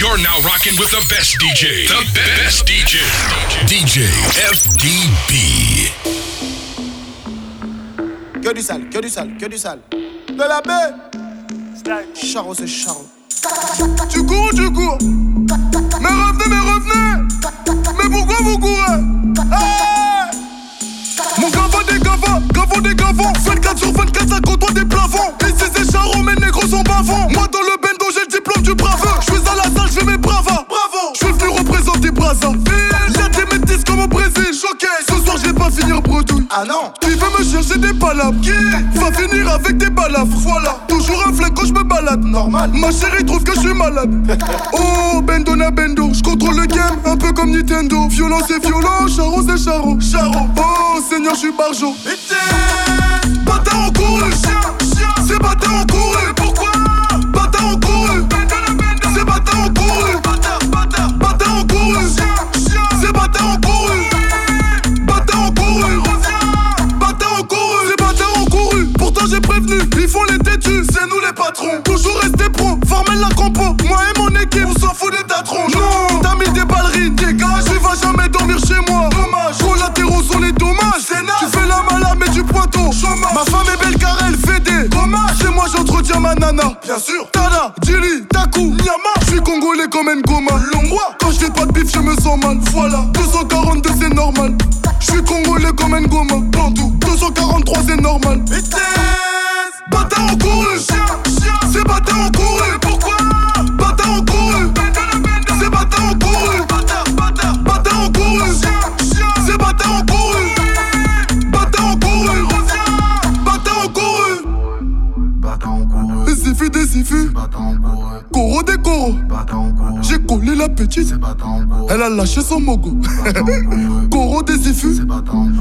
You're now rocking with the best DJ. The best DJ. DJ FDB. Que du sale, que du sale, que du sale. De la baie. Charo, c'est charo. Tu cours, tu cours. Mais revenez, mais revenez. Mais pourquoi vous courez? Hey Mon gavot des gavas, gavot des gavons. 24 sur 24, ça côtoie des plafonds. Ici c'est charo, mes négros sont bavons. Moi du braveur. Je suis à la salle, je fais mes bravas. Bravo, je suis venu représenter Brazza. Y'a des métis comme au Brésil. Choqué, ce soir je vais pas finir bredouille. Ah non. Qui veut me chercher des palabres? Qui? Va finir avec des balafres Voilà, toujours un flingue quand je me balade. Normal. Ma chérie trouve que je suis malade. Oh, bendo na bendo Je contrôle le game, un peu comme Nintendo. Violent c'est violent, charo c'est charo Charo, oh Seigneur je suis barjo. Bâtard en couru C'est bâtard en couru Pourquoi? C'est patrons Toujours rester pro Formel la compo. Moi et mon équipe On s'en fout des tatrons. Non. T'as mis des ballerines Dégage Tu vas jamais dormir chez moi. Dommage. Collatéraux sont les dommages Tu fais la malade mais du pointeau Ma femme est belle car elle fait des Dommage Chez moi j'entretiens ma nana. Bien sûr. Tada Dili Taku Nyama. Je suis congolais comme Ngoma. Longwa Quand je pas de bif je me sens mal. Voilà 242 c'est normal. Je suis congolais comme Ngoma. Bandou 243 c'est normal. Bâtard en couru C'est bâtard en couru Pourquoi Bâtard en couru C'est bâtard en couru Bâtard en couru C'est bâtard en couru Bâtard en couru Bâtard en couru Des siffus, des siffus Coro des coros J'ai collé la petite Elle a lâché son mogo Coro des siffus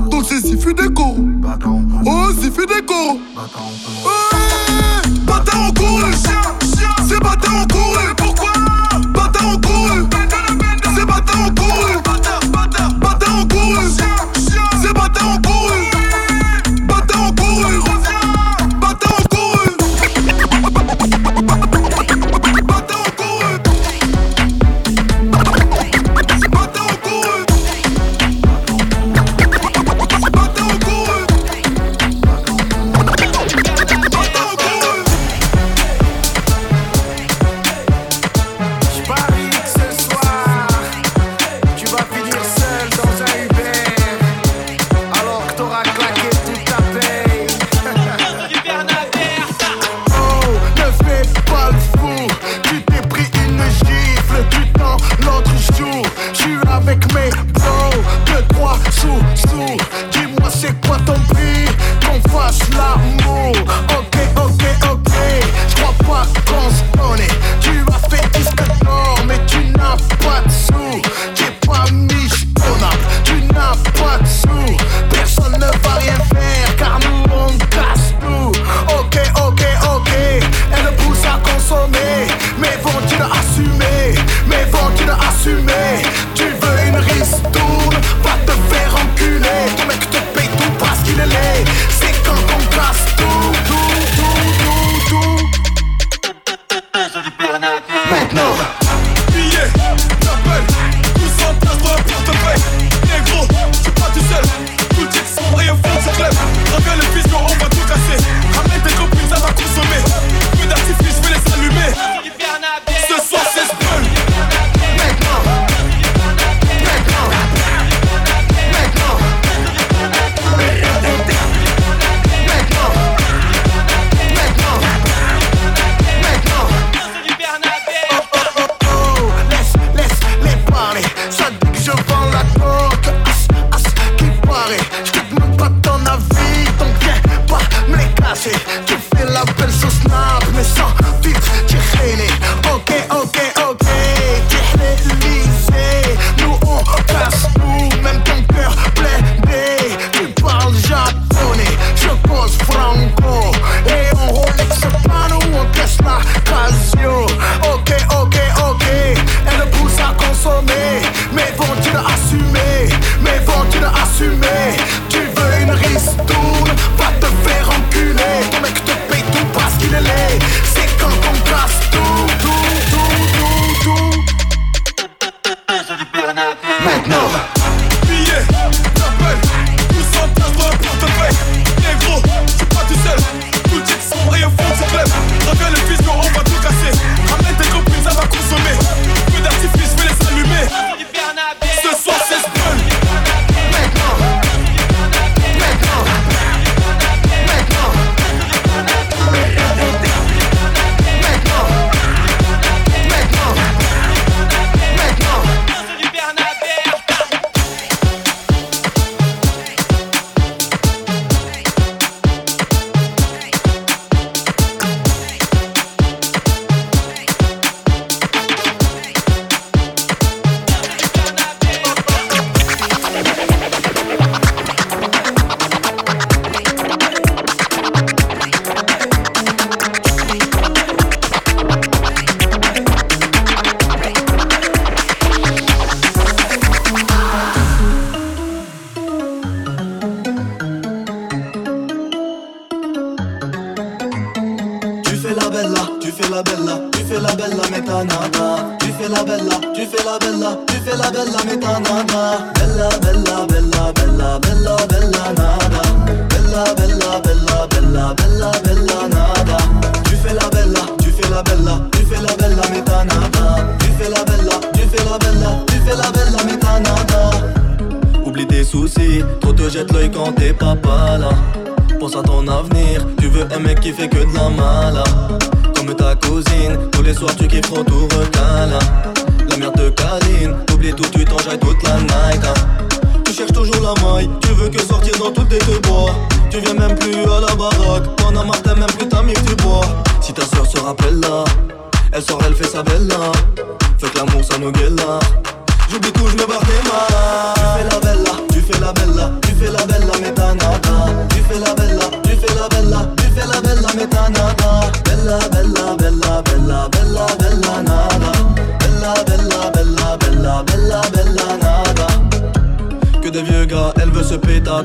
Donc c'est siffus des coros Oh siffus des coros Ouais Bâtard en couru C'est bâtard en couru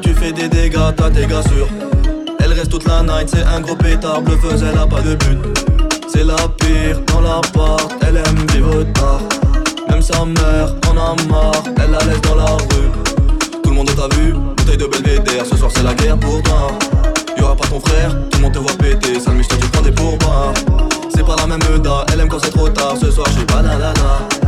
tu fais des dégâts, t'as tes gars sûrs Elle reste toute la night, c'est un gros pétard, blufeuse, elle a pas de but C'est la pire dans l'appart, elle aime vivre tard même sa mère en a marre, elle la laisse dans la rue. Tout le monde t'a vu, bouteille de belvédère, ce soir c'est la guerre pour toi. Y'aura pas ton frère, tout le monde te voit péter, sale miche, tu prends des pourboires. C'est pas la même Euda, elle aime quand c'est trop tard, ce soir j'suis pas la la la.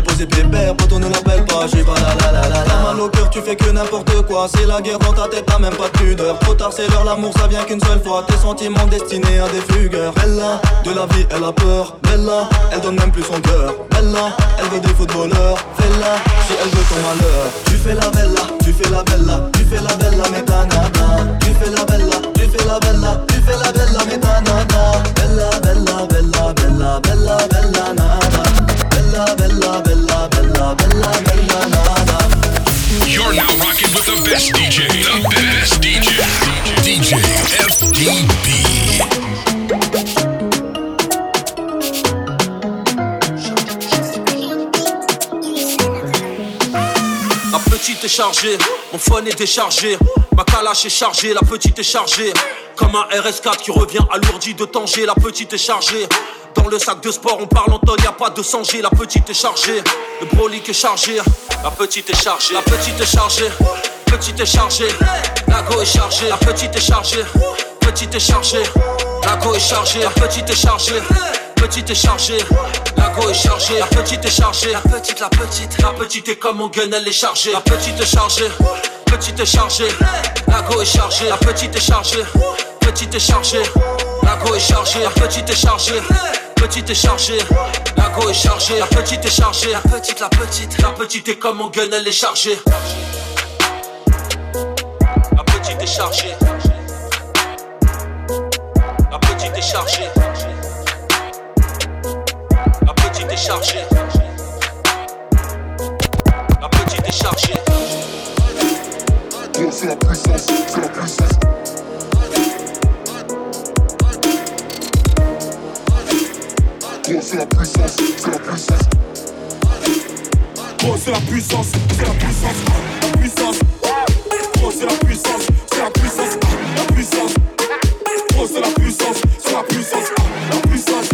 Est posée pépère, poteau ne l'appelle pas, j'ai pas la la la la la. mal au cœur, tu fais que n'importe quoi. C'est la guerre dans ta tête, t'as même pas de pudeur. Trop tard, c'est l'heure, l'amour ça vient qu'une seule fois. Tes sentiments destinés à des fugueurs. Bella, de la vie, elle a peur. Bella, elle donne même plus son cœur. Bella, elle veut des footballeurs. Fais-la, si elle veut ton malheur. Tu fais la bella, tu fais la bella, tu fais la bella, mais t'as nada. Tu fais la bella, tu fais la bella, tu fais la bella, mais t'as nada. Bella, bella, bella, bella, bella, bella, best DJ. Petite est chargée, mon phone est déchargé. Ma calache est chargée, la petite est chargée. Comme un RS4 qui revient alourdi de Tanger, la petite est chargée. Dans le sac de sport, on parle en tonne, y a pas de 100G, la petite est chargée. Le brolic est chargé, la petite est chargée. La petite est chargée, petite est chargée. La go est chargée, la petite est chargée. Petite est chargée, la go est chargée, la petite est chargée. Petite est chargée, la go est chargée, la petite est chargée, la petite, la petite, la petite est comme mon gun, elle est chargée, la petite est chargée, petite est chargée, la go est chargée, la petite est chargée, petite est chargée, la go est chargée, la petite est chargée, petite est chargée, la go est chargée, la petite est chargée, la petite, la petite, la petite est comme mon gun, elle est chargée, est chargée, la petite est chargée. La petite est chargée. La petite est chargée. C'est la puissance, c'est la puissance. C'est la puissance, c'est la puissance. Gros, c'est la puissance, c'est la puissance, la puissance. Gros, c'est la puissance, la puissance, la puissance. Gros, c'est la puissance, c'est la puissance, la puissance.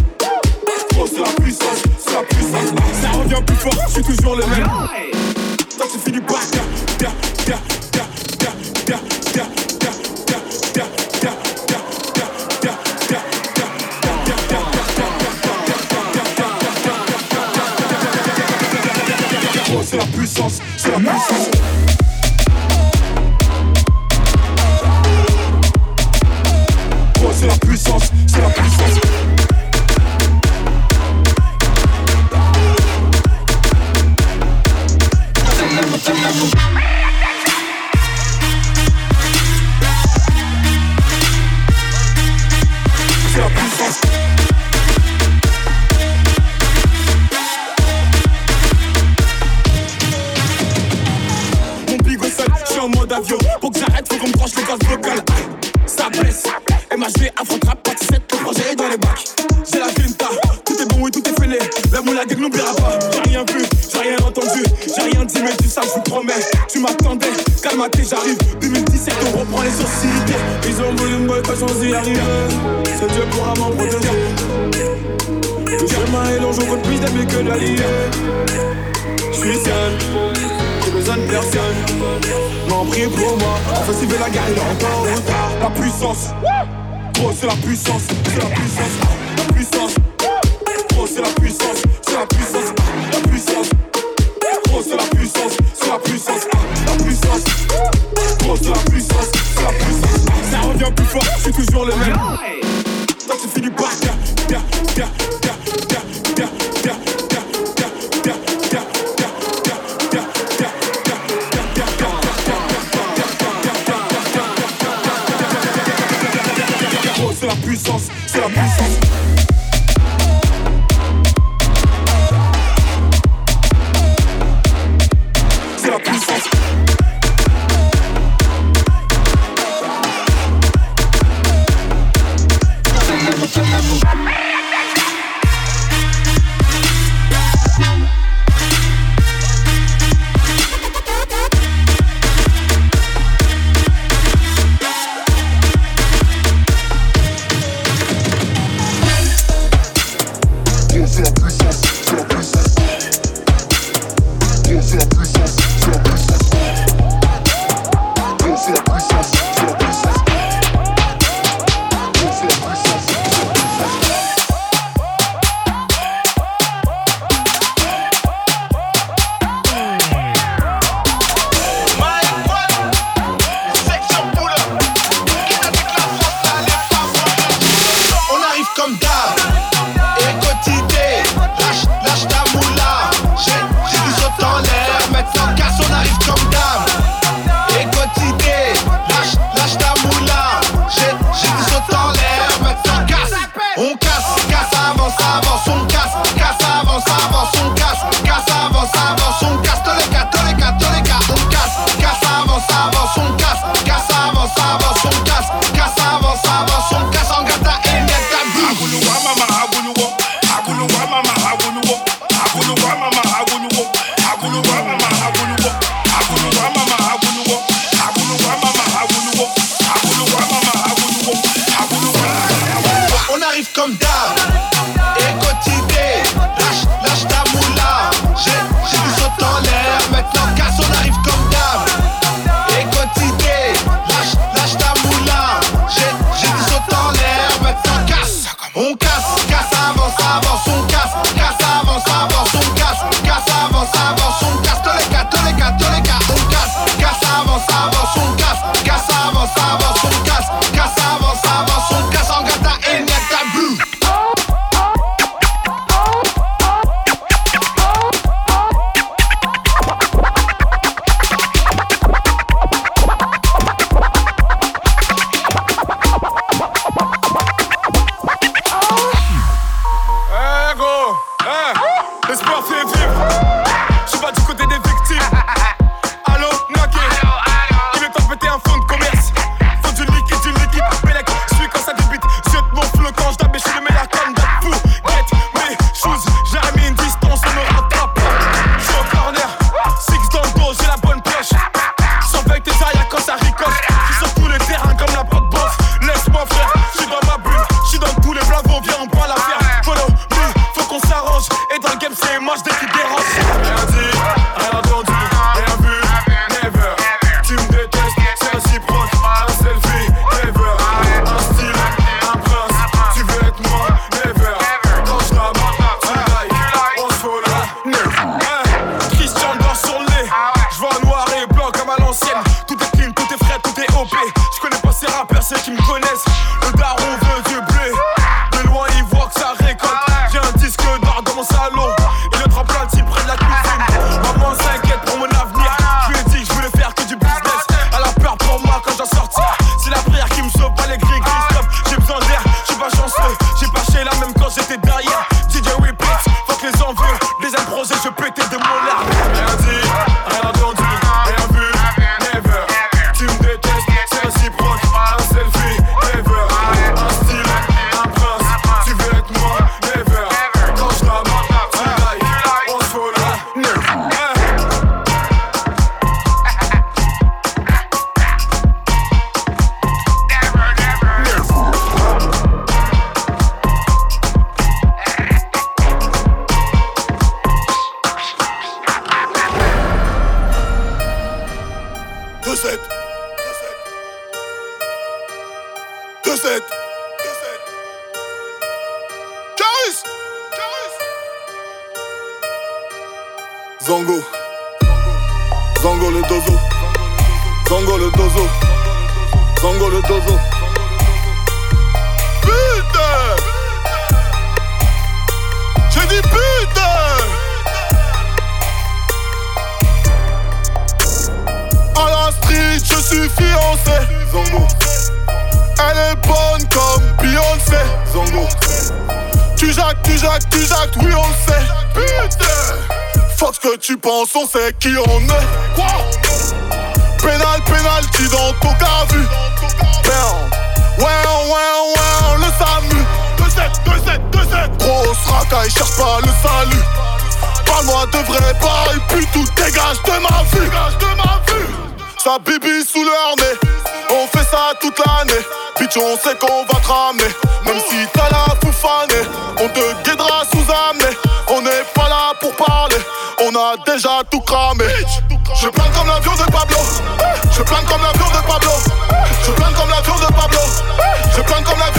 Gros, c'est la puissance, c'est la puissance. Ça revient plus fort, je suis toujours le même. Terre, terre, terre, terre, terre, terre, terre, terre, terre, terre, terre, terre, terre, terre. Oh, c'est la puissance, c'est la puissance. Puissance, c'est la. mets du sale, je vous promets. Tu m'attendais, calmaté, j'arrive. 2017, on reprend les sourcils. Ils ont voulu me quand chance d'y arriver. C'est Dieu pourra m'en protéger. Le chemin est long, je compte plus d'amis que d'alliés. Je suis seul besoin de personne. M'en prie pour moi. Enfin, si la guerre, il est encore en retard. La puissance, gros, c'est la puissance, c'est la puissance, la puissance, gros, c'est la puissance, c'est la puissance. Gros la puissance, c'est la puissance, ah, la puissance. Gros c'est la puissance, c'est la puissance. Ah. Ça revient plus fort, je suis toujours le même. Quand tu finis par, bien, bien, bien. Zongo. Zongo le dozo. Zongo le dozo. Zongo le dozo. Putain J'ai dit putain À la street, je suis fiancé. Zongo. Elle est bonne comme Beyoncé. Zongo. Tu jacques, tu jacques, tu jacques, oui on le sait. Putain. Fuck ce que tu penses, on sait qui on est. Quoi? Pénal, pénalty dans ton cas vu. Ouais, ouais, ouais, le SAMU. 2-7, 2-7, 2-7. Grosse racaille, cherche pas le salut. Parle-moi de vrai bail, puis tout dégage de ma vue. Sa bibi sous leur nez. On fait ça toute l'année. Bitch, on sait qu'on va te ramener. Même si t'as la foufanée, on te guidera sous amener. On n'est pas là pour parler, on a déjà tout cramé. Je plane comme l'avion de Pablo. Je plane comme l'avion de Pablo. Je plane comme l'avion de Pablo. Je plane comme l'avion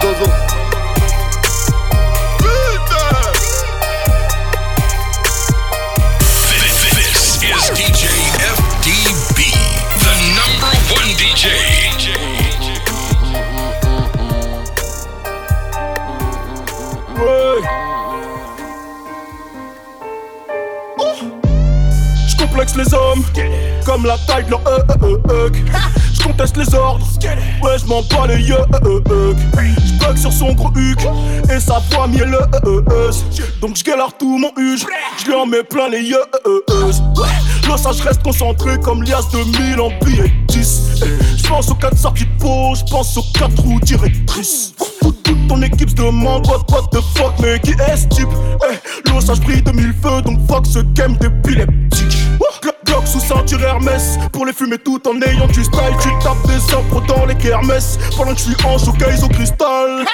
dozo. This, is DJ FDB, the number one DJ. Les hommes comme la taille de leur euh, euh, euh, conteste les ordres, ouais je m'en bats les yeux. Je bug sur son gros huc et sa voix mielleuse. Donc je galère tout mon huge, je lui en mets plein les yeux. Ça je reste concentré comme lias de 1000 en billets 10. Je pense aux 4 sorties de peau, je pense aux 4 roues directrices. Toute, ton équipe se demande what, what the fuck, mais qui est ce type? Eh, je brille de mille feux, donc fuck ce game d'épileptique. Glock, Glock sous ceinture Hermès, pour les fumer tout en ayant du style. Tu tapes des impros dans les kermesses, pendant que je suis en showcase au cristal.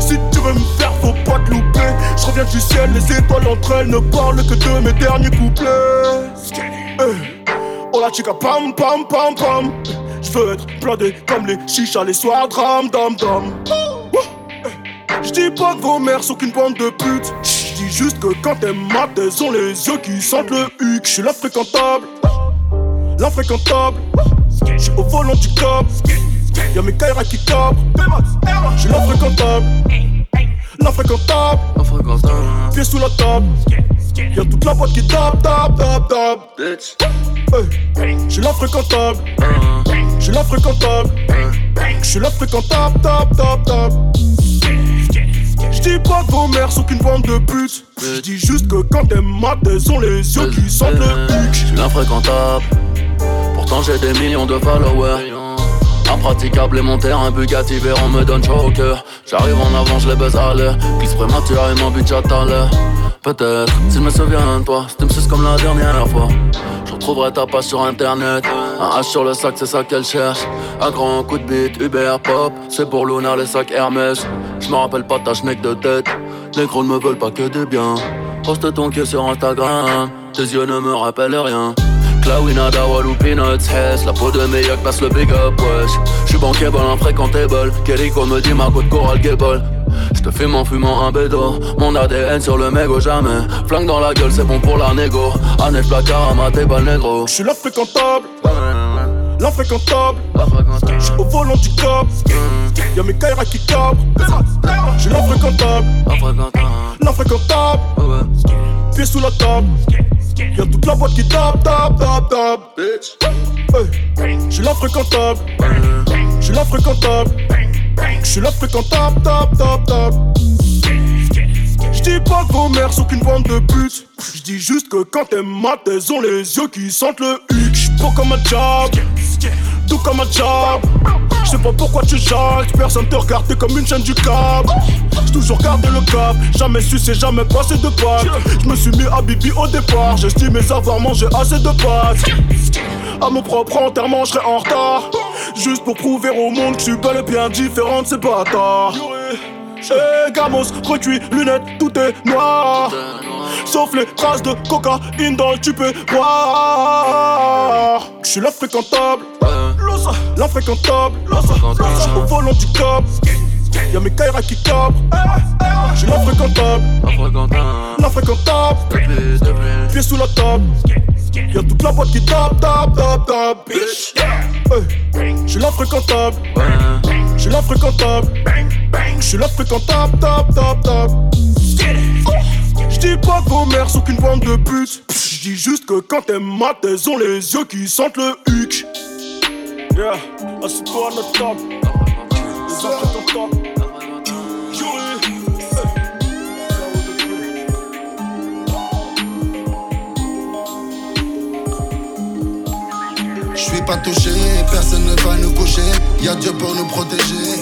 Si tu veux me faire, faut pas te louper. Je reviens du ciel, les étoiles entre elles ne parlent que de mes derniers couplets. Eh. Oh la chica pam pam pam pam. Je veux être blindé comme les chichas les soirs dram dam dam. Je dis pas que vos mères sont qu'une bande de putes Je dis juste que quand elles matent elles ont les yeux qui sentent le huc. Je suis l'infréquentable. L'infréquentable. Je suis au volant du cop Y'a mes Kaira qui cabrent Je suis l'infréquentable. L'infréquentable. Pieds sous la table Y'a toute la boîte qui tape, tape, tape, tape. Hey, J'suis l'infréquentable J'suis l'infréquentable J'suis l'infréquentable, tap, tap, tap J'dis pas que vos mères sont qu'une bande de putes J'dis juste que quand elles matent, elles ont les yeux qui sentent le Je huc suis l'infréquentable. Pourtant j'ai des millions de followers. Impraticable et mon terrain Bugatti Veyron me donne chaud. J'arrive en avant, je les baise à l'air. Glisse prématurément, bitch à tout à l'heure. Peut-être, s'il me souvient de toi, c'était me comme la dernière fois. Je retrouverai ta page sur internet. Un H sur le sac, c'est ça qu'elle cherche. Un grand coup de bite, Uber Pop. C'est pour Luna, les sacs Hermès. Je me rappelle pas ta schneck de tête. Les gros ne me veulent pas que des biens. Poste ton queue sur Instagram. Tes yeux ne me rappellent rien. Clawina, Dawal ou Peanuts, Hess La peau de meilleur passe le big up, wesh. J'suis bankable, infréquentable. Kellyco me dit ma côte coral gable J'te fume en fumant un bédo. Mon ADN sur le mégot jamais. Flingue dans la gueule, c'est bon pour la négo. Annette placard à table négro. J'suis l'infréquentable. L'infréquentable. J'suis au volant du cop Y'a mes Kaira qui cabrent. J'suis l'infréquentable. L'infréquentable. Pieds sous la table Y'a toute la boîte qui tape, tape, tape, tape. Hey, J'suis l'infréquentable J'suis l'infréquentable J'suis l'infréquentable, tape, tape, tape. J'dis pas que vos mères sont qu'une bande de putes J'dis juste que quand elles matent, elles ont les yeux qui sentent le huc J'suis beau comme un job tout comme un job. Je sais pas pourquoi tu jacques, personne te regarde, comme une chaîne du câble. J'ai toujours gardé le cap, jamais sucé, jamais passé de pâtes. Je me suis mis à Bibi au départ, j'estimais avoir mangé assez de pâtes. À mon propre enterrement, je serai en retard. Juste pour prouver au monde que je suis bel et bien différent de ces bâtards. Eh, gamos, recuit, lunettes, tout est noir. Sauf les traces de cocaïne dans le tube voir. Je suis l'infréquentable, l'infréquentable, au volant du cop. Y'a mes Kaira qui capent. Je suis l'infréquentable, l'infréquentable. Pieds sous la table. Y'a toute la boîte qui tape, tape, tape, tape. Je suis l'infréquentable, je suis l'infréquentable. Je suis l'infréquentable, tap, tap, tap. J'dis pas vos mères sont qu'une bande de putes. J'dis juste que quand t'es mat, elles ont les yeux qui sentent le huc. Yeah, assieds-toi à notre table. Les infréquentables. Je suis pas touché, personne ne va nous coucher. Y'a Dieu pour nous protéger.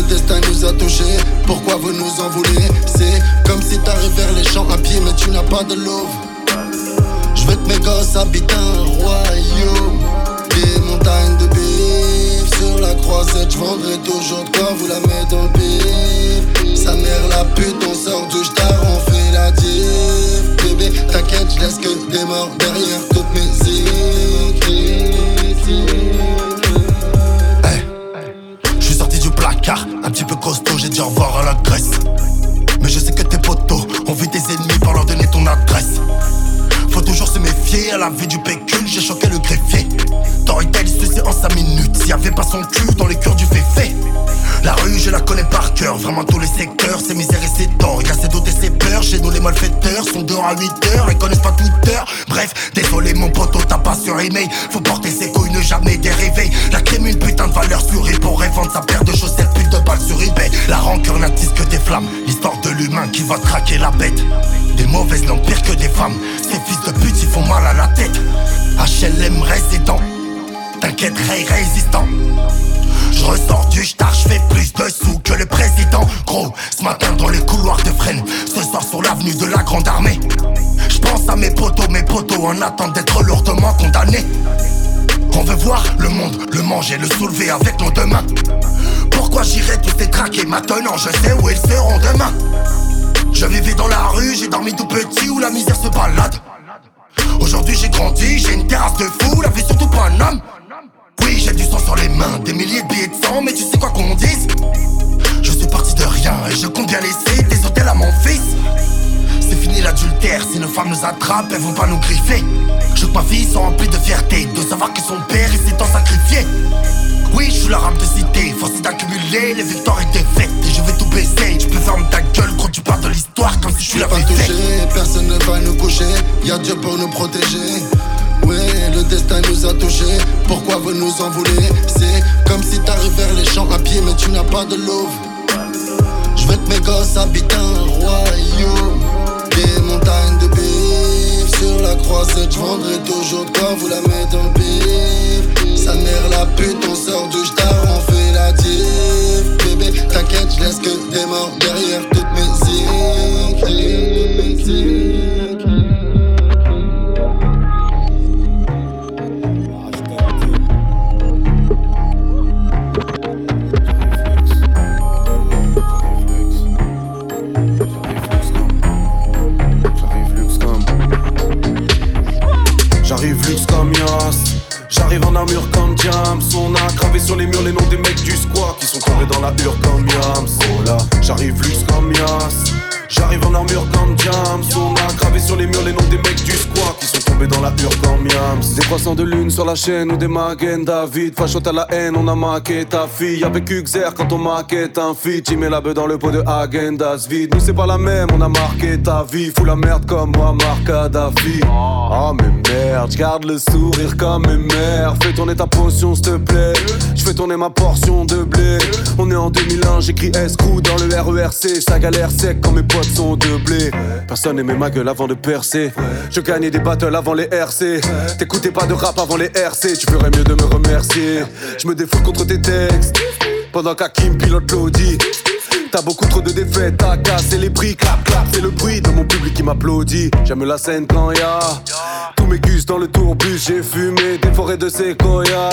Le destin nous a touchés. Pourquoi vous nous en voulez? C'est comme si t'arrives vers les champs à pied, mais tu n'as pas de l'eau. Je veux que mes gosses habitent un royaume. Des montagnes de bif sur la croisette. Je vendrai toujours de quoi vous la mettre dans le bif. Sa mère la pute, on sort du star, on fait la diff. Bébé, t'inquiète, je laisse que des morts derrière toutes mes écrits. Un petit peu costaud, j'ai dit au revoir à la Grèce. Mais je sais que tes potos ont vu tes ennemis pour leur donner ton adresse. Faut toujours se méfier à la vie du pécule, j'ai choqué le greffier. Il se sait en 5 minutes, s'il y avait pas son cul dans les cœurs du féfé. La rue, je la connais par cœur, vraiment tous les secteurs, c'est misère et c'est tort. Y'a ses doutes et ses peurs, chez nous les malfaiteurs sont dehors à 8 heures, ils connaissent pas Twitter. Bref, désolé mon poteau, t'as pas sur email. Faut porter ses couilles, ne jamais dériver. La crime, une putain de valeur sur pour revendre sa paire de chaussettes, plus de balles sur eBay. La rancœur n'attise que des flammes, l'histoire de l'humain qui va traquer la bête. Des mauvaises langues pire que des femmes, ces fils de pute ils font mal à la tête. HLM résident, t'inquiète, Ray résistant. Je ressors du star, je fais plus de sous que le président. Gros, ce matin dans les couloirs de Fresnes, ce soir sur l'avenue de la Grande Armée. Je pense à mes potos, mes potos en attente d'être lourdement condamnés. On veut voir le monde, le manger, le soulever avec nos deux mains. Pourquoi j'irai tous ces traqués maintenant? Je sais où ils seront demain. Je vivais dans la rue, j'ai dormi tout petit où la misère se balade. Aujourd'hui j'ai grandi, j'ai une terrasse de fou, la vie surtout pas un homme. Oui, j'ai du sang sur les mains, des milliers de billets de sang, mais tu sais quoi qu'on dise? Je suis parti de rien et je compte bien laisser des hôtels à mon fils. C'est fini l'adultère, si nos femmes nous attrapent, elles vont pas nous griffer. Je que ma fille sont remplie de fierté, de savoir que son père il s'est tant sacrifié. Oui, je suis l'arabe de cité, forcé d'accumuler les victoires et défaites. Et je vais tout baisser, tu peux fermer ta gueule quand tu parles de l'histoire comme si je suis la pas touché, personne ne va nous coucher. Y'a Dieu pour nous protéger. Ouais, le destin nous a touchés. Pourquoi vous nous en voulez? C'est comme si t'arrives vers les champs à pied, mais tu n'as pas de l'eau. Je veux que mes gosses habitent un royaume. Des montagnes de bif sur la croisette. Je vendrai toujours de quoi vous la mettre dans le bif. Sa mère la pute, on sort du star, on fait la diff. Bébé, t'inquiète, je laisse que des morts derrière toutes mes écrits. En armure comme Jams On a gravé sur les murs les noms des mecs du squat Qui sont tombés dans la hure comme Yams. Oh là, j'arrive luxe comme Yas J'arrive en armure comme Jams On a gravé sur les murs les noms des mecs du squat Qui sont tombés dans la hure comme Yams. Des croissants de lune sur la chaîne ou des Magen David Fachote à la haine, on a maqué ta fille Avec Uxer quand on maquette un feat Tu mets la beuh dans le pot de Agendas. Vide. Nous c'est pas la même, on a marqué ta vie. Fous la merde comme moi, Marc Kadhafi. Oh mais merde, garde le sourire comme mes mères Fais tourner ta potion s'il te plaît. Je fais tourner ma portion de blé. On est en 2001, j'écris S-Crew dans le RERC Ça galère sec quand mes potes sont de blé. Personne aimait ma gueule avant de percer. Je gagnais des battles avant les RC. T'écoutais pas de rap avant les RC, tu ferais mieux de me remercier. Je me défoule contre tes textes, pendant qu'Akim pilote l'audi. T'as beaucoup trop de défaites, t'as cassé les prix, clap clap, c'est le bruit de mon public qui m'applaudit. J'aime la scène quand y'a tous mes gus dans le tourbus, j'ai fumé des forêts de séquoia.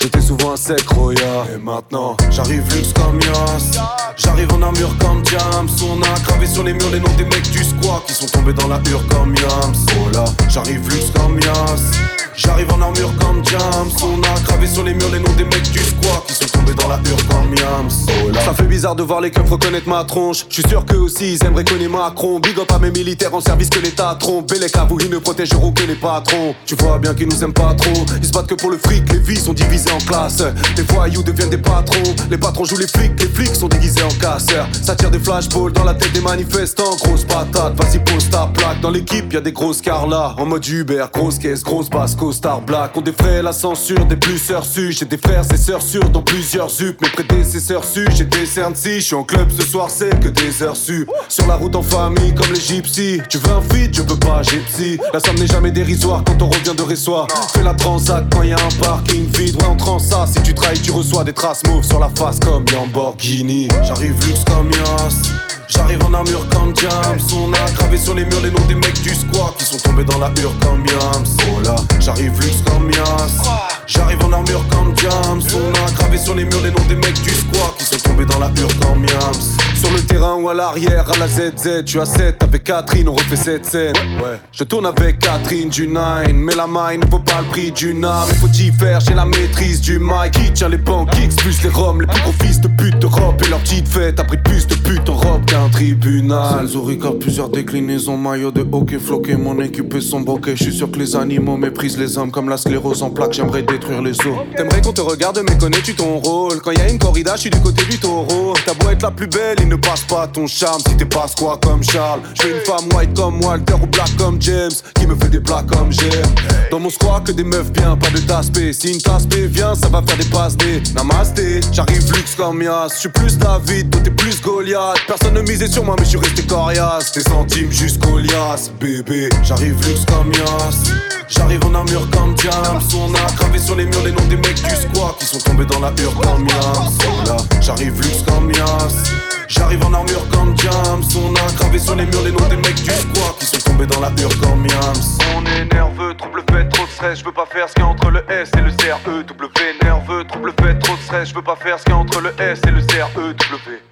J'étais souvent un sec roya. Et maintenant, j'arrive luxe comme Yas. J'arrive en armure comme Jams. On a gravé sur les murs les noms des mecs du squat qui sont tombés dans la hure comme Yams. Oh j'arrive luxe comme Yas. J'arrive en armure comme Jams. On a gravé sur les murs les noms des mecs du squat qui sont tombés dans la hure comme Yams. Oh ça fait bizarre de voir les reconnaître ma tronche. Je suis sûr qu'eux aussi ils aimeraient connaître Macron. Big up à mes militaires en service que l'État trompe. Et les vous ils ne protégeront que les patrons. Tu vois bien qu'ils nous aiment pas trop. Ils se battent que pour le fric, les vies sont divisées en classes. Les voyous deviennent des patrons. Les patrons jouent les flics, les flics sont déguisés en casseurs. Ça tire des flashballs dans la tête des manifestants. Grosse patate, vas-y pose ta plaque. Dans l'équipe, y a des grosses carlas. En mode Uber, grosse caisse, grosse basse, star black. On défraie la censure des plus su. J'ai des frères et sœurs sûrs dans plusieurs zup. Mes prédécesseurs j'ai des cernes si. Je suis en club ce soir, c'est que des heures su. Sur la route en famille comme les gypsies. Tu veux un feed, je peux pas, gypsy. La somme n'est jamais dérisoire quand on revient de Ressoir. Fais la transac quand y a un parking vide. Ouais, en ça. Si tu trahis, tu reçois des traces mauves sur la face comme Lamborghini. J'arrive luxe comme Yas. J'arrive en armure comme James. On a gravé sur les murs les noms des mecs du squat Qui sont tombés dans la hure comme Yams. Oh là, j'arrive luxe comme Yas J'arrive en armure comme James. On a gravé sur les murs les noms des mecs du squat Qui sont tombés dans la hure comme Yams Sur le terrain ou à l'arrière, à la ZZ Tu as 7 avec Catherine, on refait cette scène Ouais, je tourne avec Catherine du 9 Mais la maille ne vaut pas le prix du âme Il faut y faire, j'ai la maîtrise du mic Qui tient les banques, plus les roms? Les plus gros fils de pute d'Europe Et leur petite fête a pris plus de pute en robe un tribunal. Zurich a plusieurs déclinaisons, maillot de hockey floqué, mon équipe est son bokeh. Je suis sûr que les animaux méprisent les hommes comme la sclérose en plaques, j'aimerais détruire les os. T'aimerais qu'on te regarde, mais connais-tu ton rôle? Quand y a une corrida, je suis du côté du taureau. Ta être la plus belle, ne passe pas ton charme. Si t'es pas quoi comme Charles, je une femme white comme Walter ou black comme James, qui me fait des plats comme j'aime. Dans mon squat, que des meufs bien, pas de tasse Si une tasse vient, ça va faire des passes des namasté. J'arrive luxe comme Yas, je suis plus David, toi t'es plus Goliath. Personne ne misé sur moi, mais je suis resté coriace. Tes centimes jusqu'au lias, bébé. J'arrive luxe comme Yas. J'arrive en armure comme James. On a gravé sur les murs les noms des mecs du squat qui sont tombés dans la hure comme Yas. J'arrive luxe comme Yas. J'arrive en armure comme James. On a gravé sur les murs les noms des mecs du squat qui sont tombés dans la hure comme Yams. On est nerveux, trouble fait, trop de stress. Je veux pas faire ce qu'il y a entre le S et le CRE. W nerveux, trouble fait, trop de stress. Je veux pas faire ce qu'il y a entre le S et le CRE. W.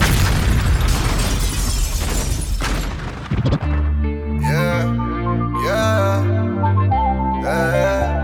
T'es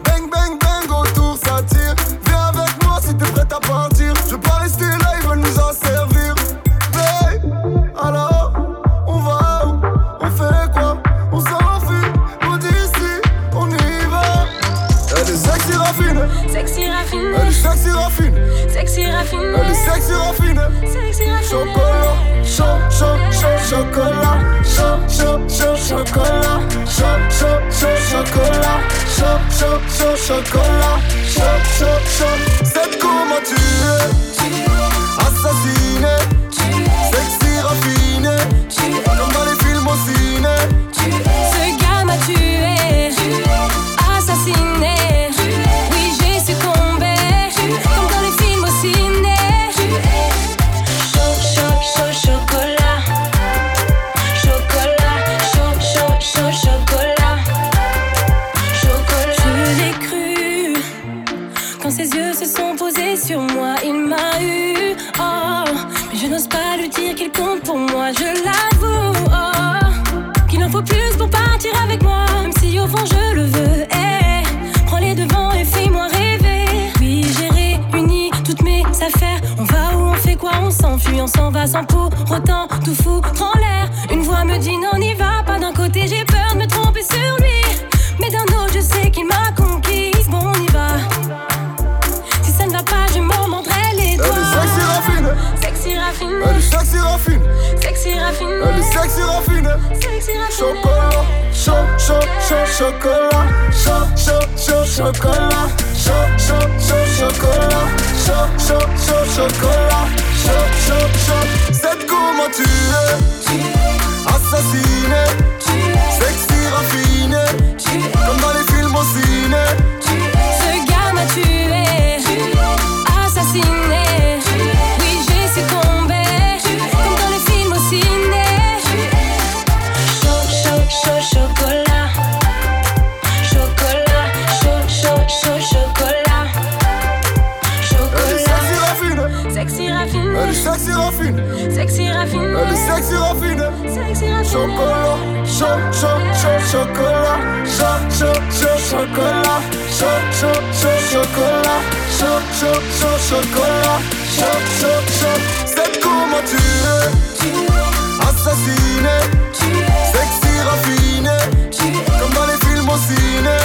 Sexy raffine. Chocolat, chaud, chaud, chaud, chocolat. Chaud, chaud, chaud, chocolat. Chaud, chaud, chaud, chocolat. Chaud, chaud, chaud, chocolat. Chaud, chaud, chaud. C'est comment tu es. ça On va où on fait quoi On s'enfuit, on s'en va sans pour autant tout foutre en l'air. Une voix me dit non, n'y va pas. D'un côté, j'ai peur de me tromper sur lui, mais d'un autre, je sais qu'il m'a conquise. Bon, on y va. Si ça ne va pas, je m'en mordrai les doigts. Sexy raffiné. Elle est sexy raffine Sexy raffine sexy raffine Sexy raffinée. Chocolat. Chaud, chaud, chaud, chocolat. Chaud, chaud, chaud, chocolat. Chaud, chaud, chaud, chocolat. Chaud, chaud, chaud, chocolat. Chaud, chaud, chaud. C'est comment tu es? Assassiné. Sexy raffiné. Comme dans les films au ciné. Elle est sexy raffinée. Chocolat, chaud, chaud, chaud, chocolat. Chaud, chaud, chaud, chocolat. Chaud, chaud, chaud, chocolat. Chaud, chaud, chaud, chocolat. Chaud, chaud, chaud. C'est comment tu es? Assassiné. Sexy raffiné. Comme dans les films au ciné.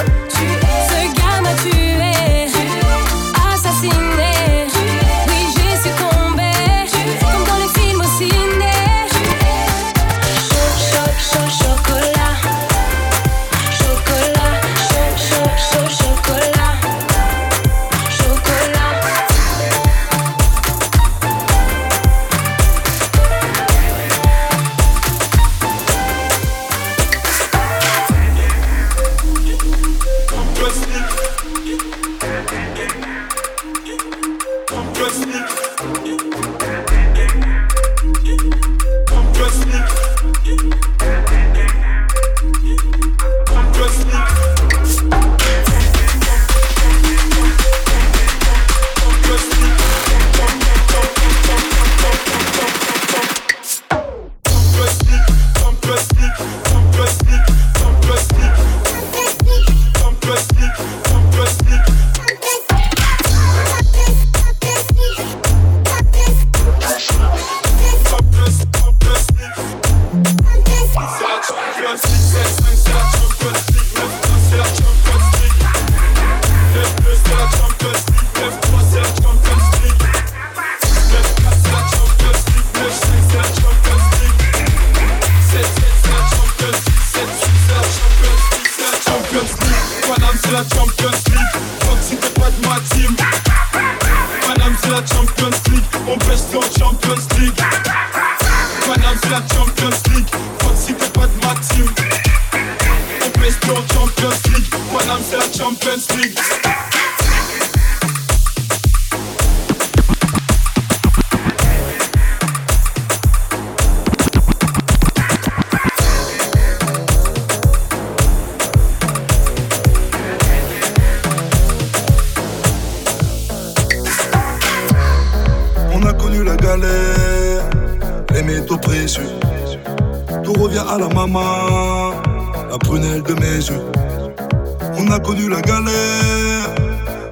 On a connu la galère,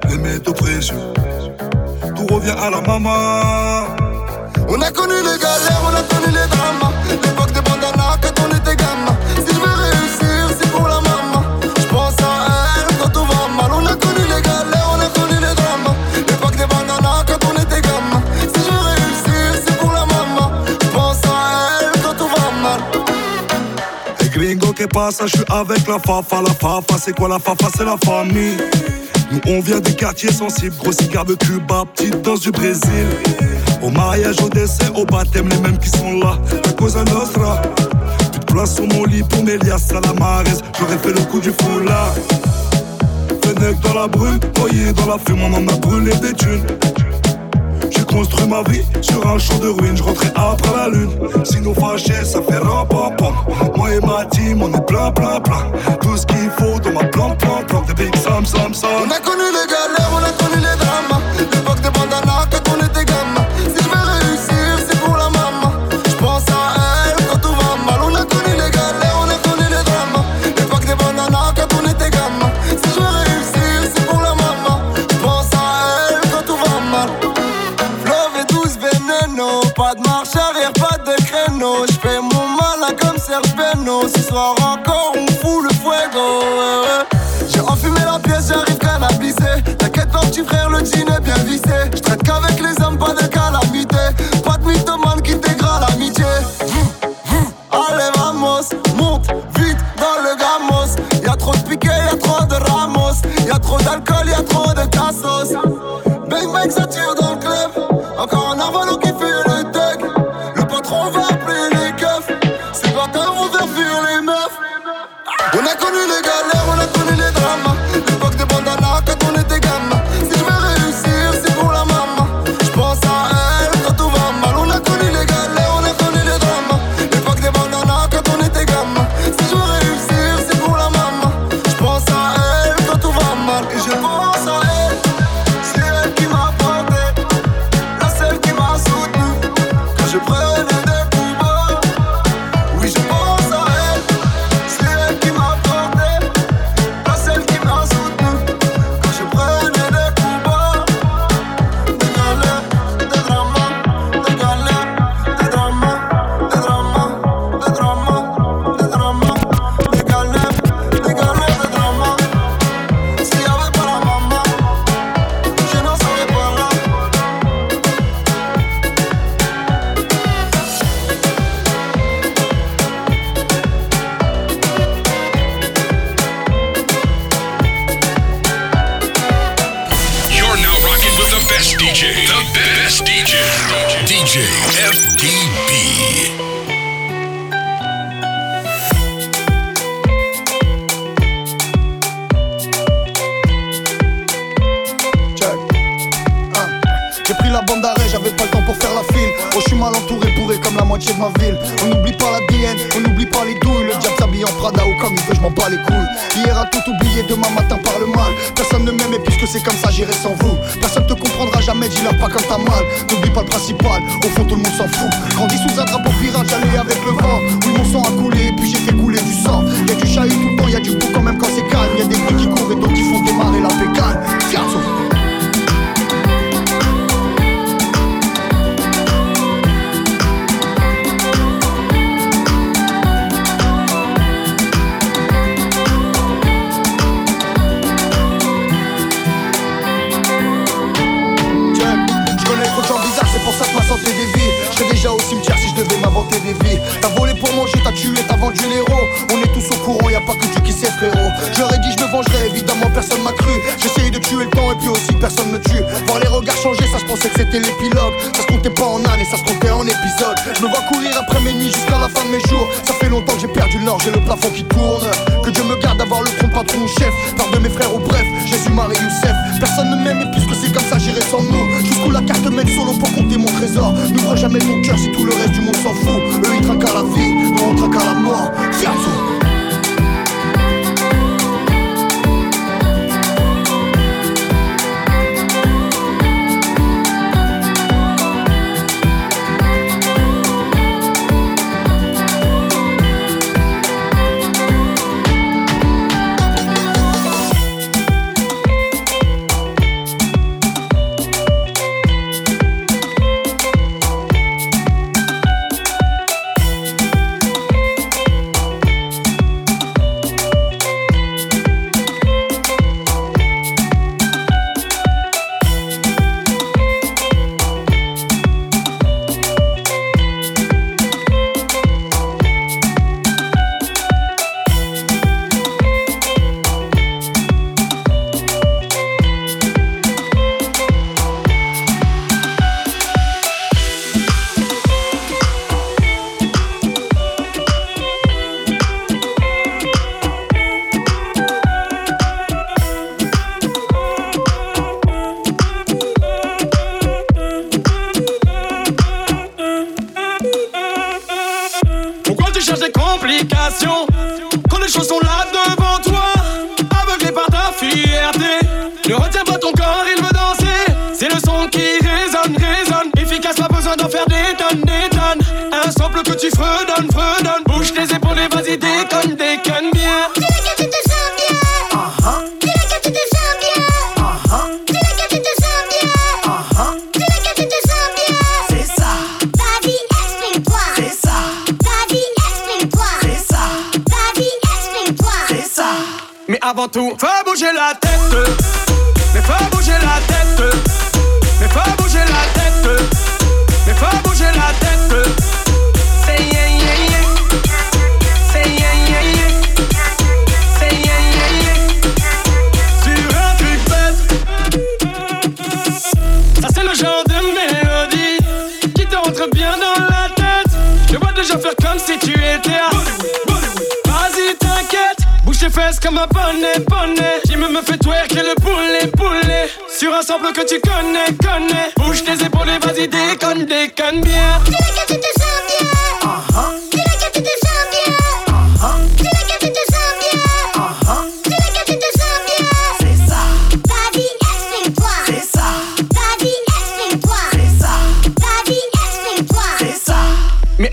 les métaux précieux. Tout revient à la maman. On a connu les galères, on a connu les dramas. Je suis avec la fafa, la fafa. C'est quoi la fafa? C'est la famille. Nous, on vient des quartiers sensibles. Gros cigare de Cuba, petite danse du Brésil. Au mariage, au décès, au baptême, les mêmes qui sont là. La cosa nostra. Plus de place sur mon lit pour Mélias Salamares. J'aurais fait le coup du foulard. Fennec dans la brune, noyé dans la fume, on en a brûlé des thunes. Construit ma vie sur un champ de ruines, je rentrais après la lune. Si nous fâchés, ça fait ram pam pam. Moi et ma team, on est plein plein plein. Tout ce qu'il faut dans ma plan plan plan. Des big sam. On a connu les galères, on a connu les dramas. L'époque des bandanas quand on était gamin. serpeno Ce soir encore. On fout le fuego J'ai enfumé la pièce, j'arrive canabisé T'inquiète pas petit frère, le jean est bien vissé. Je traite qu'avec les hommes, pas de calamité. Pas de mythomane qui dégrade l'amitié hum, hum. Allez vamos, monte vite dans le gamos. Y'a trop de piquets, y'a trop de ramos. Y'a trop d'alcool, y'a trop de. je pensais que c'était l'épilogue. Ça se comptait pas en années, ça se comptait en épisodes. Je me vois courir après mes nuits jusqu'à la fin de mes jours. Ça fait longtemps que j'ai perdu le nord, j'ai le plafond qui tourne. Que Dieu me garde d'avoir le front pas de mon chef. Par de mes frères au bref, Jésus, Marie, Youssef. Personne ne m'aime et puisque c'est comme ça, j'irai sans nous. Jusqu'où la carte mène solo pour compter mon trésor. N'ouvre jamais ton cœur si tout le reste du monde s'en fout. Eux ils trinquent à la vie, nous on trinque à la mort.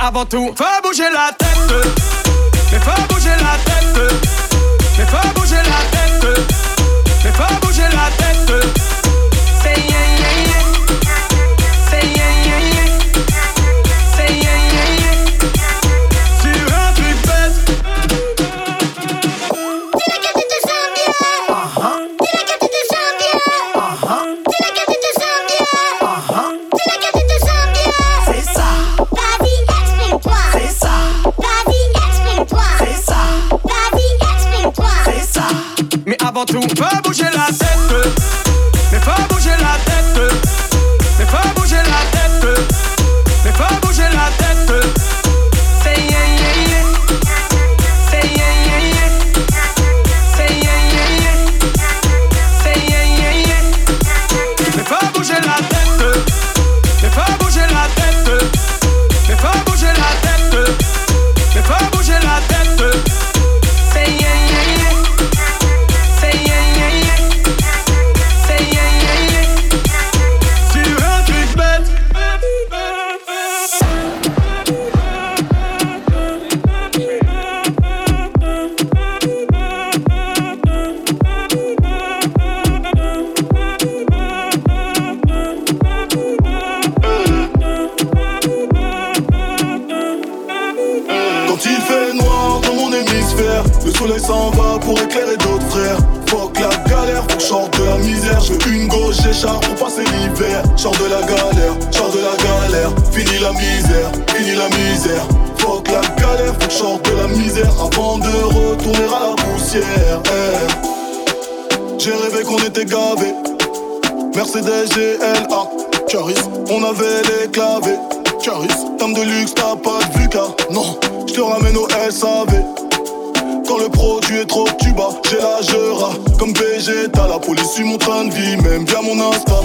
Avant tout, fais bouger la tête. Mais fais bouger la tête. Mais fais bouger la tête. Mais fais bouger la tête. Avant tout, fais bouger la tête. Mais fais bouger la tête. Avant de retourner à la poussière. Eh. J'ai rêvé qu'on était gavés. Mercedes GLA, Caris, on avait les clavés. Caris, dame de luxe, t'as pas de vue car non, je te ramène au SAV. Quand le produit est trop tuba, j'ai la gera. Comme Vegeta, la police suit mon train de vie, même via mon Insta.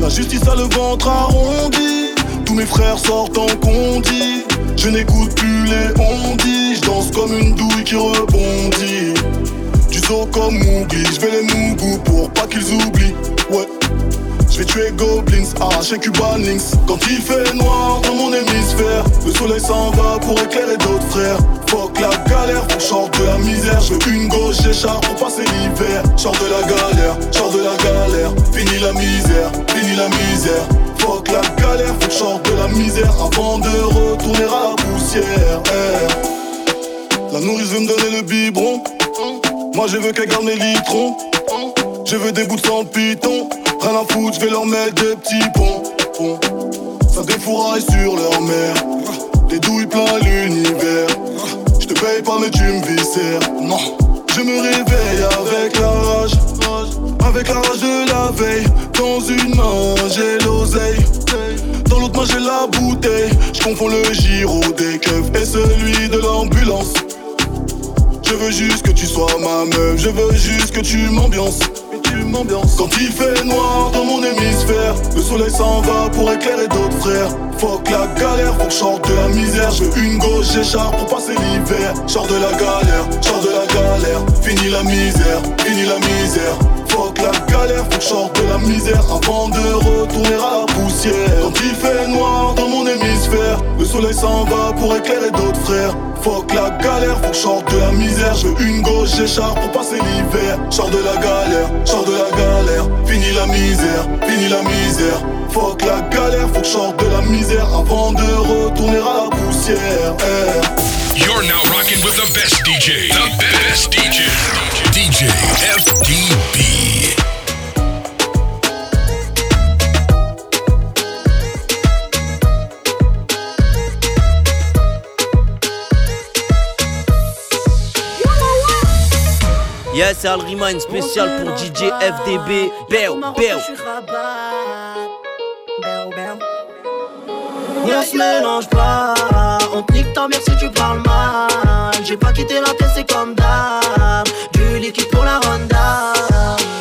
La justice a le ventre arrondi. Tous mes frères sortent en condi. Je n'écoute plus les ondis. Danse comme une douille qui rebondit. Du saut comme Mougli, je vais les mougou pour pas qu'ils oublient. Ouais. Je vais tuer Goblins, arracher Cuban Links Quand il fait noir dans mon hémisphère Le soleil s'en va pour éclairer d'autres frères Fuck la galère, je sorte de la misère Je veux une gauche écharpe pour passer l'hiver Sors de la galère, sors de la galère Fini la misère, fini la misère Fuck la galère, faut que de la misère Avant de retourner à la poussière Eh. La nourrice veut me donner le biberon Moi je veux qu'elle garde mes litrons Je veux des bouts de sang python Rien à foutre, je vais leur mettre des petits ponts. ponts. Ça défouraille sur leur mère. Des douilles plein l'univers. Je te paye pas, mais tu me viscères. Non, je me réveille avec la rage. Avec la rage de la veille. Dans une main, j'ai l'oseille. Dans l'autre main, j'ai la bouteille. Je confonds le giro des keufs et celui de l'ambulance. Je veux juste que tu sois ma meuf. Je veux juste que tu m'ambiances. Quand il fait noir dans mon hémisphère Le soleil s'en va pour éclairer d'autres frères. Fuck la galère, faut que de la misère. Je une gauche écharpe pour passer l'hiver. Sors de la galère, sors de la galère. Fini la misère, fini la misère. Fuck la galère, faut que de la misère. Avant de retourner à la poussière. Quand il fait noir soleil s'en va pour éclairer d'autres frères Fuck la galère, faut que sorte de la misère Je une gauche écharpe pour passer l'hiver Sors de la galère, sors de la galère Fini la misère, fini la misère Fuck la galère, faut que sorte de la misère Avant de retourner à la poussière Eh. You're now with the best DJ. The best DJ. DJ FDB. Yeah, c'est Alrima, une spéciale pour DJ FDB. Béo, béo. On se mélange pas, on te nique ta mère si tu parles mal. J'ai pas quitté la tête, c'est comme d'hab. Du liquide pour la ronda.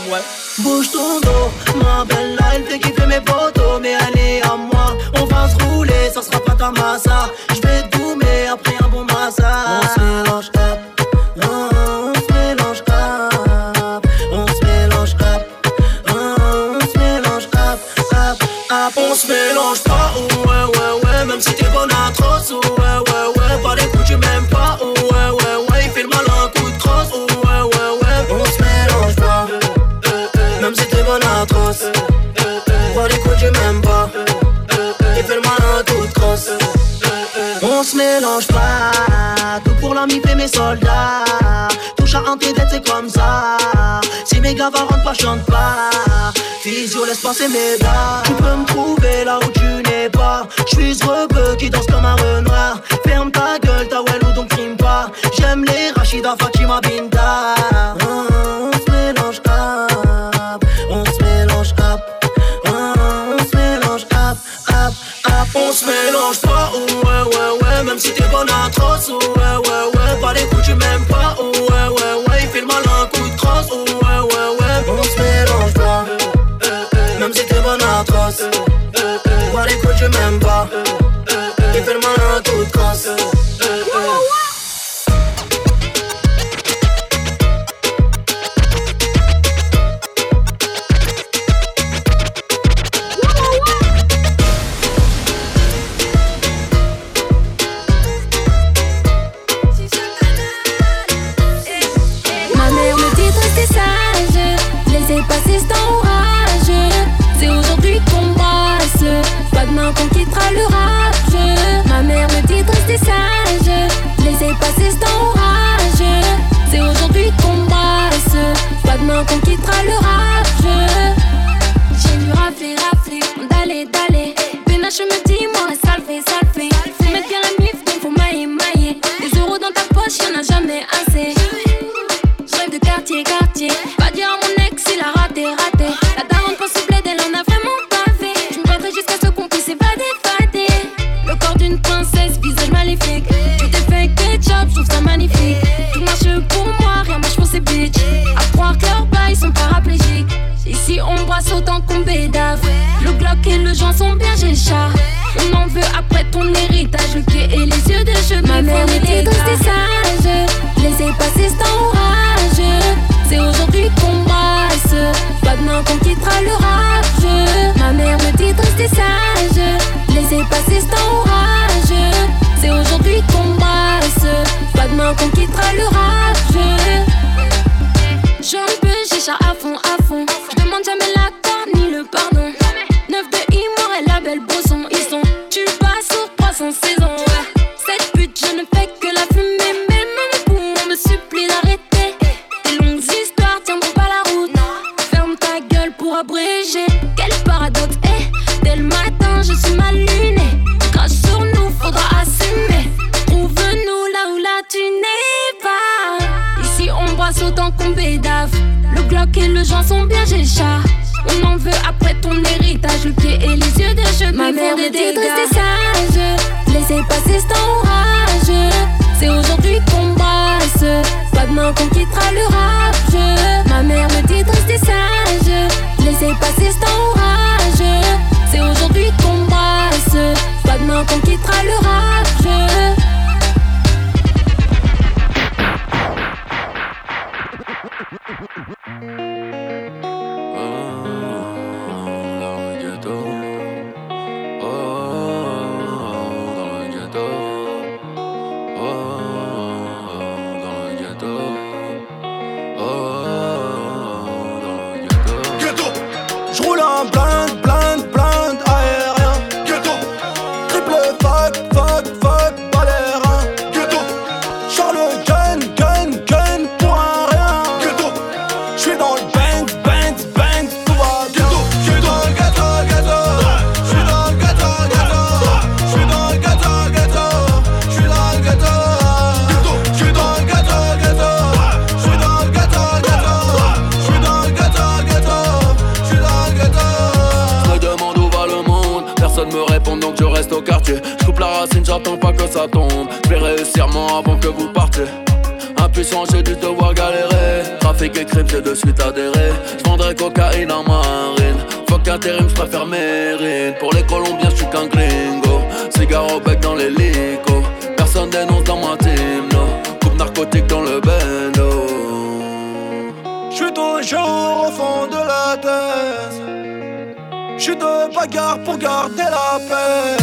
Ouais. Bouge ton dos, ma belle, là, elle fait kiffer mes potos. Mais allez à moi, on va se rouler, ça sera pas ta massa. se mélange pas. Tout pour l'ami fait mes soldats. Touche à un tes c'est comme ça. Si mes gars va rentre pas, chante pas. Physio, laisse passer mes gars. Tu peux me trouver là où tu n'es pas. J'suis ce rebeu qui danse comme un renard. Ferme ta gueule, ta ou donc crime pas. J'aime les Rachida Fatima Binda. cause estão cocaïne en marine. Fuck intérim, je préfère mérine. Pour les Colombiens, je suis qu'un gringo. Cigare au bec dans l'hélico. Personne dénonce dans ma team, no. Coupe narcotique dans le bendo. J'suis toujours au fond de la tête. J'suis de bagarre pour garder la pêche.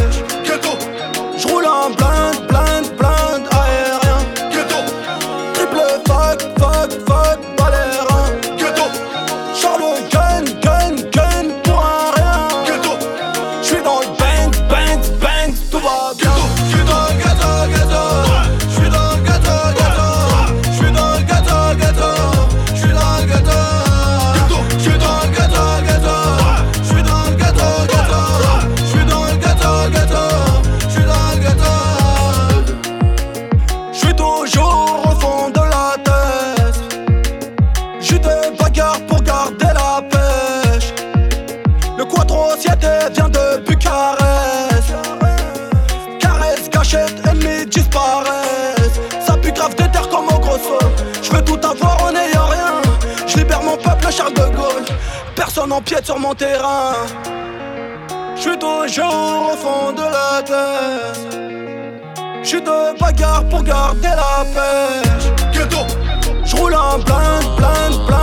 Je suis de bagarre pour garder la pêche. Ghetto, Je roule en blind, blind, blind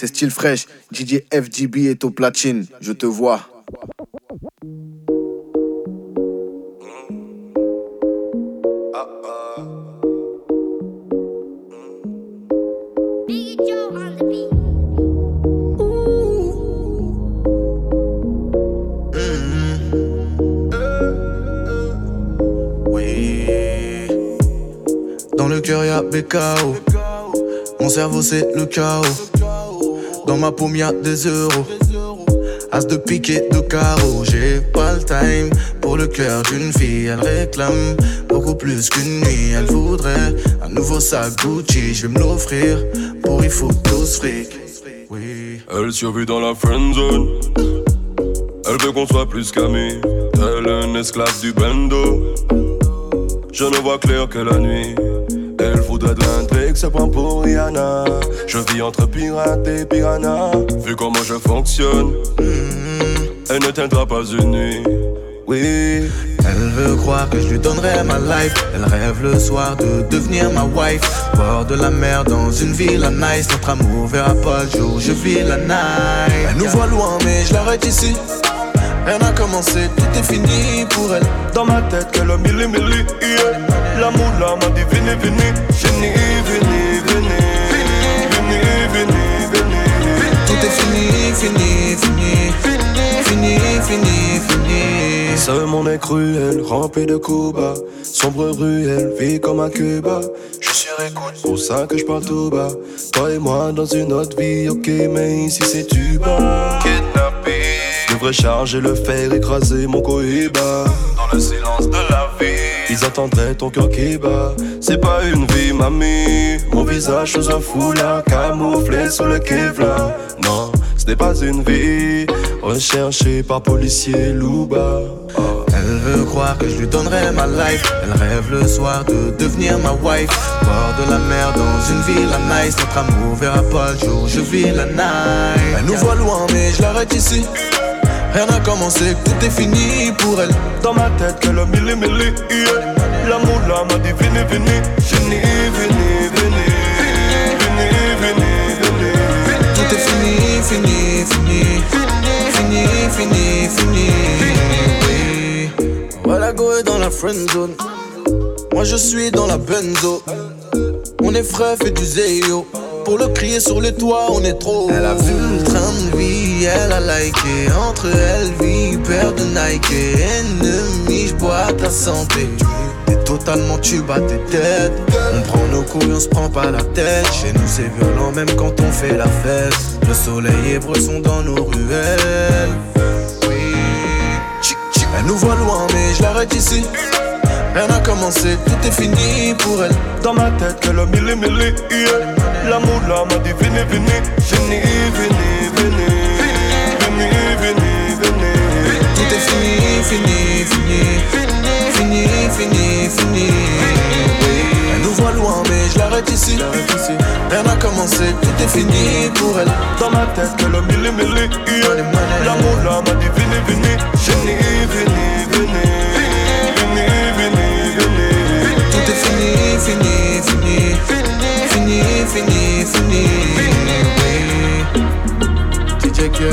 c'est style fraîche. DJ FGB est au platine. Je te vois. Dans le cœur y'a BKO. Mon cerveau c'est le chaos. Dans ma paume y'a des euros. As de pique et de carreau. J'ai pas le time pour le cœur d'une fille. Elle réclame beaucoup plus qu'une nuit. Elle voudrait un nouveau sac Gucci. Je vais me l'offrir pour il faut tous fric. Oui. Elle survit dans la friend zone. Elle veut qu'on soit plus qu'amis. Est un esclave du bendo. Je ne vois clair que la nuit. Elle voudrait de l'intrigue, se prend pour Rihanna. Je vis entre pirate et piranha. Vu comment je fonctionne, elle ne tiendra pas une nuit. Oui, Elle veut croire que je lui donnerai ma life. Elle rêve le soir de devenir ma wife. Bord de la mer dans une ville à nice. Notre amour verra pas le jour, je vis la night. Elle nous voit loin, mais je l'arrête ici. Rien n'a commencé, tout est fini pour elle. dans ma tête, qu'elle a mille et mille. Yeah. L'amour là m'a dit venez, venez. Venez, venez, venez. Venez, venez, venez. Tout est fini, fini, fini. Fini, fini, fini. Ce monde est cruel, rempli de coups bas. Sombre ruelle, vie comme à Cuba. Je suis écoute, pour ça que je parle tout bas. Toi et moi dans une autre vie, ok, mais ici c'est tu bas. Kidnappé. Je devrais charger le fer, écraser mon cohiba. Dans le silence de la vie, ils attendraient ton cœur qui bat. C'est pas une vie, mamie. Mon visage sous un foulard, camouflé sous le Kevlar. Non, ce n'est pas une vie. Recherché par policier Louba. Elle veut croire que je lui donnerai ma life. Elle rêve le soir de devenir ma wife. Bord de la mer dans une ville à nice. Notre amour verra pas le jour, je vis la night. Elle nous voit loin, mais je l'arrête ici. Rien n'a commencé, tout est fini pour elle. Dans ma tête, que le mille mille yeah. L'amour là m'a dit venez, venez. Venez, venez, venez. Venez, venez, venez. Tout est fini, fini, fini. Fini, fini, fini. Voilà, go est dans la friend zone. Moi je suis dans la benzo. On est frais, fait du zéyo. Pour le crier sur les toits, on est trop. Elle a vu le train de vie, elle a liké. Entre elle, vie, paire de Nike. Ennemi, j'bois ta santé. T'es totalement tu bats tes têtes. On prend nos couilles, on se prend pas la tête. Chez nous, c'est violent, même quand on fait la fête. Le soleil et bresson dans nos ruelles. Oui. Elle nous voit loin, mais je l'arrête ici. Rien n'a commencé, tout est fini pour elle. Dans ma tête, que le mille mille yeah. L'amour là m'a dit venez, venez. Venez, venez, venez. Venez, venez, venez. Tout est fini, fini, fini. Fini, fini, fini. Elle nous voit loin, mais je l'arrête ici. Rien n'a commencé, tout est fini pour elle. Dans ma tête, que le mille mille. L'amour là m'a dit venez, venez. Venez, venez, venez. Venez, venez, venez. Tout est fini, fini, fini. Fini, fini, fini. Oui. DJ C'était